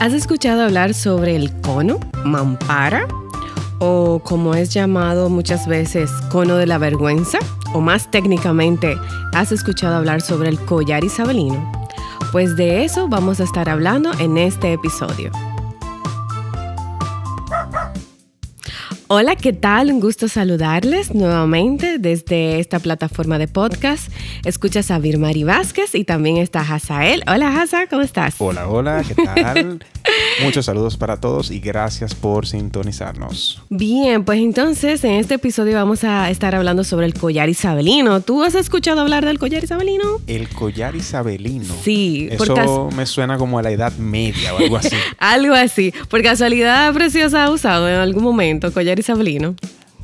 ¿Has escuchado hablar sobre el cono, mampara? O como es llamado muchas veces, cono de la vergüenza? O más técnicamente, ¿has escuchado hablar sobre el collar isabelino? Pues de eso vamos a estar hablando en este episodio. Hola, ¿qué tal? Un gusto saludarles nuevamente desde esta plataforma de podcast. Escuchas a Virmari Vázquez y también está Hazael. Hola, Haza, ¿cómo estás? Hola, hola, ¿qué tal? Muchos saludos para todos y gracias por sintonizarnos. Bien, pues entonces en este episodio vamos a estar hablando sobre el collar isabelino. ¿Tú has escuchado hablar del collar isabelino? El collar isabelino. Sí. Eso me suena como a la Edad Media o algo así. algo así. Por casualidad, Preciosa ha usado en algún momento collar isabelino.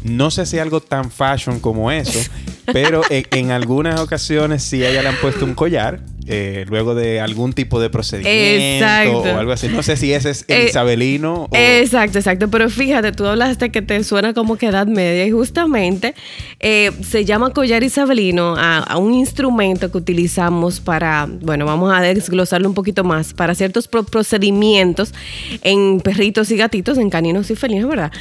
No sé si algo tan fashion como eso, pero en, en, algunas ocasiones sí a ella le han puesto un collar eh, luego de algún tipo de procedimiento o algo así. No sé si ese es el eh, isabelino. O... Exacto, exacto. Pero fíjate, tú hablaste que te suena como que edad media y justamente eh, se llama collar isabelino a, un instrumento que utilizamos para, bueno, vamos a desglosarlo un poquito más, para ciertos procedimientos en perritos y gatitos, en caninos y felinos, ¿verdad?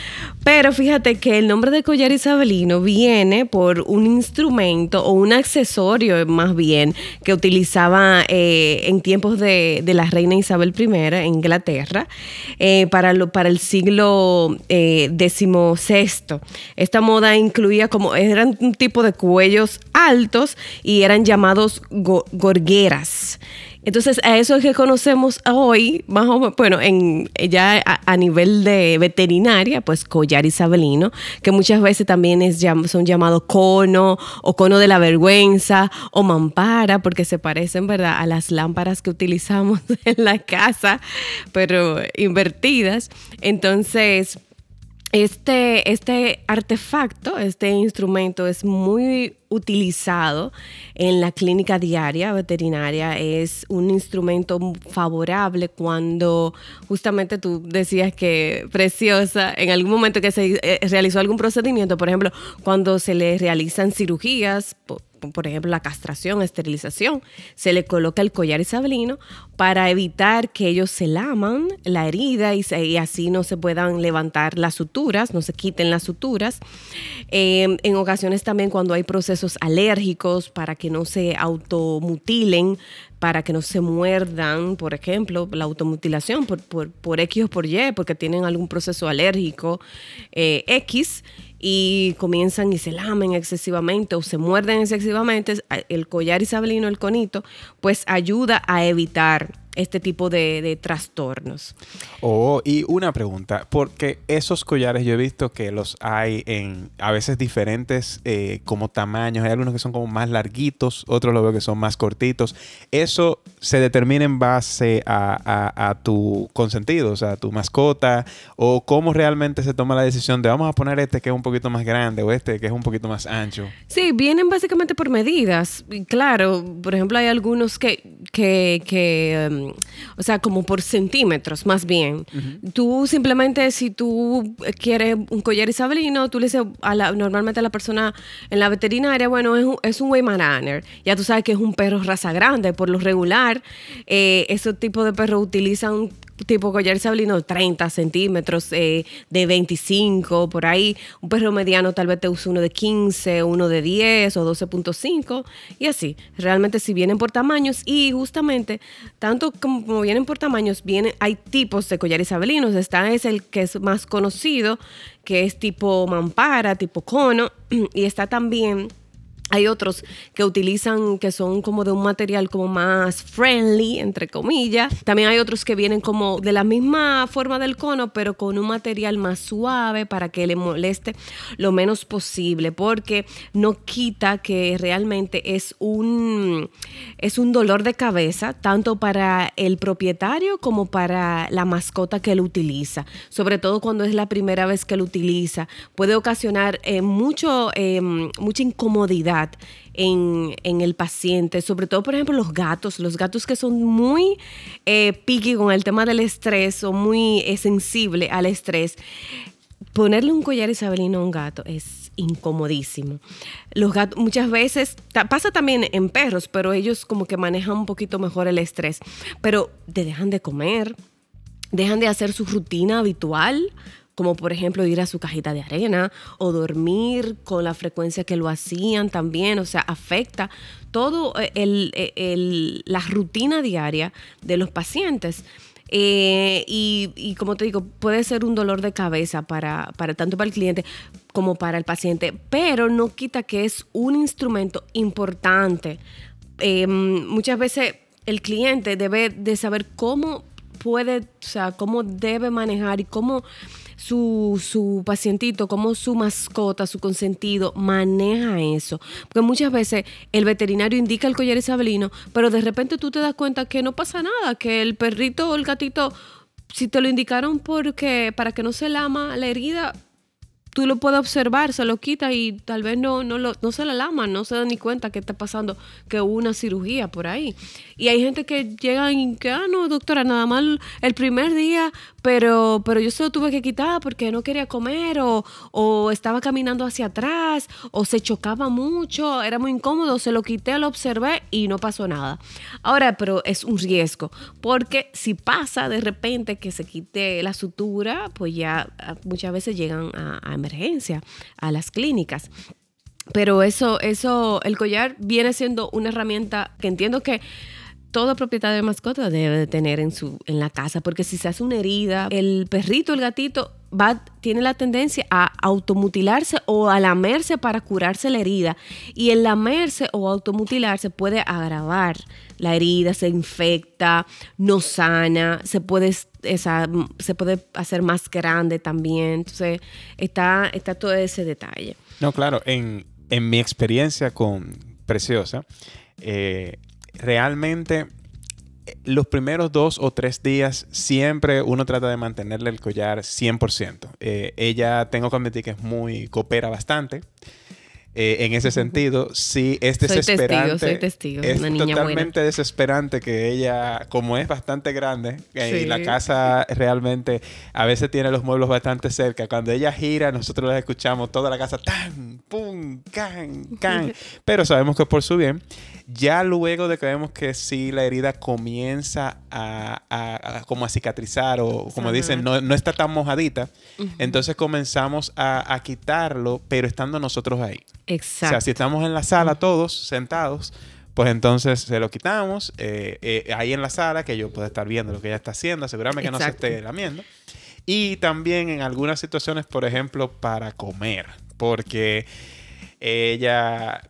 Pero fíjate que el nombre de collar isabelino viene por un instrumento o un accesorio más bien que utilizaba eh, en tiempos de, la reina Isabel I en Inglaterra eh, para, el siglo XVI. Eh, Esta moda incluía como, eran un tipo de cuellos altos y eran llamados gorgueras. Entonces, a eso es que conocemos hoy, más o menos, bueno, en, ya a, nivel de veterinaria, pues collar isabelino, que muchas veces también es, son llamados cono o cono de la vergüenza o mampara, porque se parecen, ¿verdad?, a las lámparas que utilizamos en la casa, pero invertidas. Entonces, este, este artefacto, este instrumento es muy utilizado en la clínica diaria veterinaria. Es un instrumento favorable cuando justamente tú decías que preciosa, en algún momento que se eh, realizó algún procedimiento, por ejemplo, cuando se le realizan cirugías, por ejemplo, la castración, esterilización, se le coloca el collar isabelino para evitar que ellos se laman la herida y, así no se puedan levantar las suturas, no se quiten las suturas. Em, en ocasiones también cuando hay procesos alérgicos para que no se automutilen, para que no se muerdan, por ejemplo, la automutilación por, por, por X o por Y, porque tienen algún proceso alérgico eh, X y comienzan y se lamen excesivamente o se muerden excesivamente, el collar isabelino, el conito, pues ayuda a evitar este tipo de, trastornos. Oh, y una pregunta, porque esos collares yo he visto que los hay en a veces diferentes eh, como tamaños, hay algunos que son como más larguitos, otros lo veo que son más cortitos. ¿Eso se determina en base a, tu consentido, o sea, a tu mascota, o cómo realmente se toma la decisión de vamos a poner este que es un poquito más grande o este que es un poquito más ancho? Sí, vienen básicamente por medidas. Claro, por ejemplo, hay algunos que, que, que o sea, como por centímetros más bien. Tú simplemente, si tú quieres un collar isabelino, tú le dices a la, normalmente a la persona en la veterinaria, bueno, es un, es un Weimaraner. Ya tú sabes que es un perro raza grande. Por lo regular, eh, ese tipo de perros utilizan tipo collar sablino 30 centímetros, eh, de 25, por ahí. Un perro mediano tal vez te use uno de 15, uno de 10 o 12.5 y así. Realmente si vienen por tamaños y justamente, tanto como, vienen por tamaños, vienen, hay tipos de collares isabelinos. Está es el que es más conocido, que es tipo mampara, tipo cono, y está también hay otros que utilizan, que son como de un material como más friendly, entre comillas. También hay otros que vienen como de la misma forma del cono, pero con un material más suave para que le moleste lo menos posible, porque no quita que realmente es un, es un dolor de cabeza, tanto para el propietario como para la mascota que lo utiliza. Sobre todo cuando es la primera vez que lo utiliza. Puede ocasionar eh, mucho, eh, mucha incomodidad en, el paciente, sobre todo, por ejemplo, los gatos, los gatos que son muy eh, picky con el tema del estrés o muy eh, sensible al estrés. Ponerle un collar isabelino a un gato es incomodísimo. Los gatos muchas veces, pasa también en perros, pero ellos como que manejan un poquito mejor el estrés, pero te dejan de comer, dejan de hacer su rutina habitual, como por ejemplo ir a su cajita de arena o dormir con la frecuencia que lo hacían también, o sea, afecta todo eh, eh, el, la rutina diaria de los pacientes. Eh, y, como te digo, puede ser un dolor de cabeza para, para tanto para el cliente como para el paciente, pero no quita que es un instrumento importante. muchas veces el cliente debe de saber cómo puede, o sea, cómo debe manejar y cómo su, su pacientito, cómo su mascota, su consentido maneja eso. Porque muchas veces el veterinario indica el collar isabelino, pero de repente tú te das cuenta que no pasa nada, que el perrito o el gatito, si te lo indicaron porque para que no se lama la herida, tú lo puedes observar, se lo quita y tal vez no, no, lo, no se la lama, no se da ni cuenta que está pasando, que hubo una cirugía por ahí. Y hay gente que llega y que, ah, no, doctora, nada más el primer día, pero, pero yo se lo tuve que quitar porque no quería comer o, o estaba caminando hacia atrás o se chocaba mucho, era muy incómodo, se lo quité, lo observé y no pasó nada. Ahora, pero es un riesgo, porque si pasa de repente que se quite la sutura, pues ya ah, muchas veces llegan a, a emergencia, a las clínicas. Pero eso, eso, el collar viene siendo una herramienta que entiendo que todo propietario de mascota debe de tener en, su, en la casa, porque si se hace una herida, el perrito, el gatito, va, tiene la tendencia a automutilarse o a lamerse para curarse la herida. Y el lamerse o automutilarse puede agravar la herida, se infecta, no sana, se puede, esa, se puede hacer más grande también. Entonces, está, está todo ese detalle. No, claro, en, en mi experiencia con Preciosa, eh, realmente los primeros dos o tres días siempre uno trata de mantenerle el collar 100%. Eh, ella, tengo que admitir que es muy, coopera bastante. Eh, en ese sentido, sí es desesperante. Soy testigo, soy testigo. Es una niña totalmente desesperante que ella, como es bastante grande, eh, y la casa realmente a veces tiene los muebles bastante cerca. Cuando ella gira, nosotros la escuchamos toda la casa tan, pum, can, can. Pero sabemos que es por su bien. Ya luego de que vemos que sí la herida comienza a, como a cicatrizar o como dicen, no, no, está tan mojadita, entonces comenzamos a, quitarlo, pero estando nosotros ahí. Exacto. O sea, si estamos en la sala todos sentados, pues entonces se lo quitamos eh, eh, ahí en la sala, que yo pueda estar viendo lo que ella está haciendo, asegurarme que no se esté lamiendo. Y también en algunas situaciones, por ejemplo, para comer, porque ella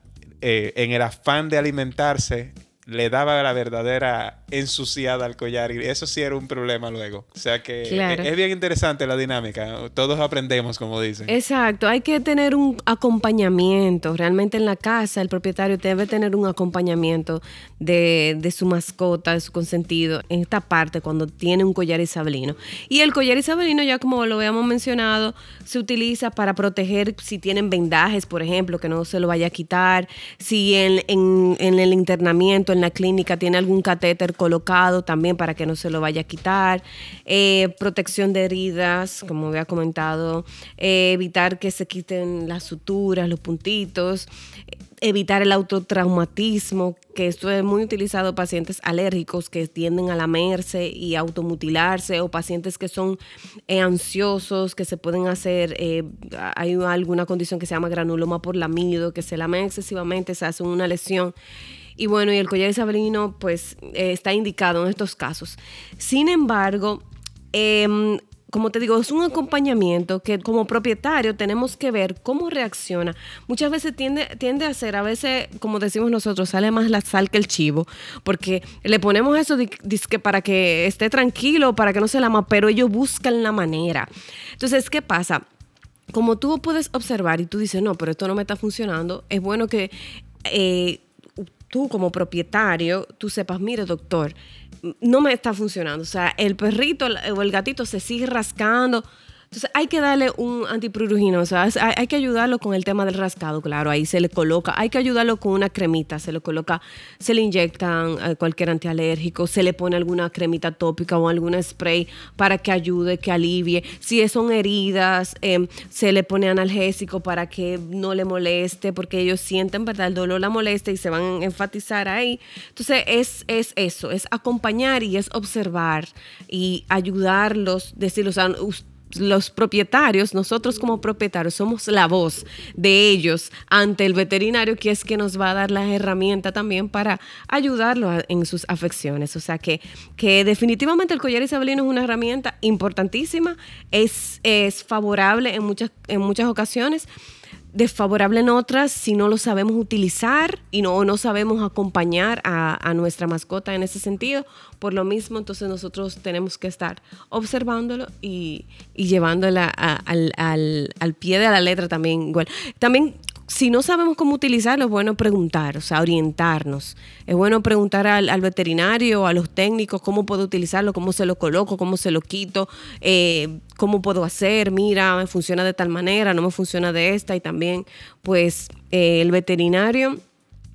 eh, en el afán de alimentarse, le daba la verdadera ensuciada al collar y eso sí era un problema luego. O sea que es bien interesante la dinámica. Todos aprendemos, como dicen. Exacto, hay que tener un acompañamiento. Realmente en la casa el propietario debe tener un acompañamiento de, de su mascota, de su consentido, en esta parte cuando tiene un collar isabelino. Y el collar isabelino, ya como lo habíamos mencionado, se utiliza para proteger si tienen vendajes, por ejemplo, que no se lo vaya a quitar, si en, en, en el internamiento en la clínica tiene algún catéter colocado también para que no se lo vaya a quitar, eh, protección de heridas, como había comentado, eh, evitar que se quiten las suturas, los puntitos, evitar el autotraumatismo, que esto es muy utilizado en pacientes alérgicos que tienden a lamerse y automutilarse o pacientes que son eh, ansiosos, que se pueden hacer, hay alguna condición que se llama granuloma por lamido, que se lamen excesivamente, se hace una lesión y bueno, y el collar isabelino pues eh, está indicado en estos casos. Sin embargo, em, como te digo, es un acompañamiento que como propietario tenemos que ver cómo reacciona. Muchas veces tiende, tiende a ser, a veces, como decimos nosotros, sale más la sal que el chivo, porque le ponemos eso para que esté tranquilo, para que no se lama, pero ellos buscan la manera. Entonces, ¿qué pasa? Como tú puedes observar y tú dices, no, pero esto no me está funcionando, es bueno que eh, tú como propietario, tú sepas, mire doctor, no me está funcionando. O sea, el perrito o el gatito se sigue rascando. Entonces hay que darle un antiprurugino, o sea, hay, que ayudarlo con el tema del rascado, claro, ahí se le coloca, hay que ayudarlo con una cremita, se le coloca, se le inyectan eh, cualquier antialérgico, se le pone alguna cremita tópica o algún spray para que ayude, que alivie. Si son heridas, em, se le pone analgésico para que no le moleste, porque ellos sienten, ¿verdad? El dolor la molesta y se van a enfatizar ahí. Entonces es, es eso, es acompañar y es observar y ayudarlos, decirles, o los propietarios, nosotros como propietarios, somos la voz de ellos ante el veterinario, que es que nos va a dar la herramienta también para ayudarlo en sus afecciones. O sea que, que definitivamente el collar isabelino es una herramienta importantísima, es, es favorable en muchas, en muchas ocasiones desfavorable en otras si no lo sabemos utilizar y no, no sabemos acompañar a, nuestra mascota en ese sentido. Por lo mismo, entonces nosotros tenemos que estar observándolo y, y llevándola al, al, al, pie de la letra también igual. También si no sabemos cómo utilizarlo, es bueno preguntar, o sea, orientarnos. Es bueno preguntar al, veterinario, a los técnicos, cómo puedo utilizarlo, cómo se lo coloco, cómo se lo quito, eh, cómo puedo hacer, mira, me funciona de tal manera, no me funciona de esta, y también, pues, eh, el veterinario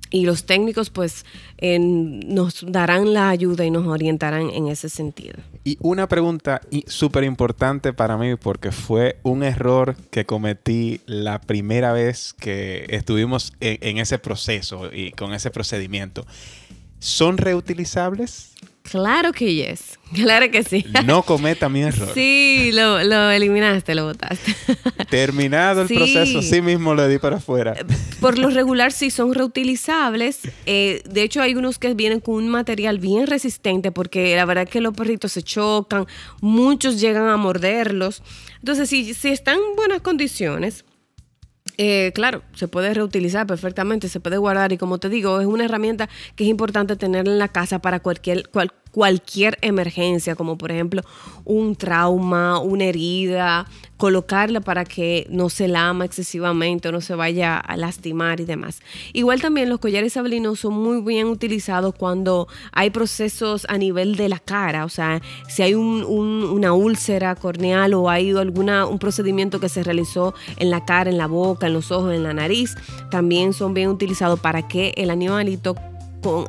y los técnicos pues nos darán la ayuda y nos orientarán en ese sentido. Y una pregunta súper importante para mí porque fue un error que cometí la primera vez que estuvimos en ese proceso y con ese procedimiento. ¿Son reutilizables? Claro que yes. Claro que sí. No cometa mi error. Sí, lo, eliminaste, lo botaste. Terminado el proceso, sí mismo lo di para afuera. Por lo regular sí son reutilizables. Eh, de hecho, hay unos que vienen con un material bien resistente porque la verdad es que los perritos se chocan, muchos llegan a morderlos. Entonces, si, si están en buenas condiciones, eh, claro, se puede reutilizar perfectamente, se puede guardar y como te digo, es una herramienta que es importante tener en la casa para cualquier, cualquier emergencia, como por ejemplo un trauma, una herida, colocarla para que no se lama excesivamente o no se vaya a lastimar y demás. Igual también los collares sabelinos son muy bien utilizados cuando hay procesos a nivel de la cara, o sea, si hay una úlcera corneal o hay alguna, un procedimiento que se realizó en la cara, en la boca, en los ojos, en la nariz, también son bien utilizados para que el animalito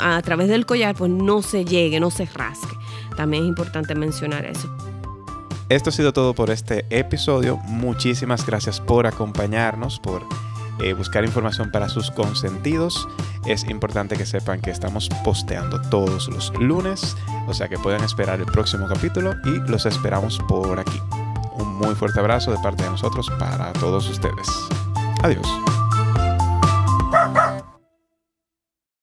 a través del collar pues no se llegue, no se rasque. También es importante mencionar eso. Esto ha sido todo por este episodio. Muchísimas gracias por acompañarnos, por eh, buscar información para sus consentidos. Es importante que sepan que estamos posteando todos los lunes, o sea que pueden esperar el próximo capítulo y los esperamos por aquí. Un muy fuerte abrazo de parte de nosotros para todos ustedes. Adiós.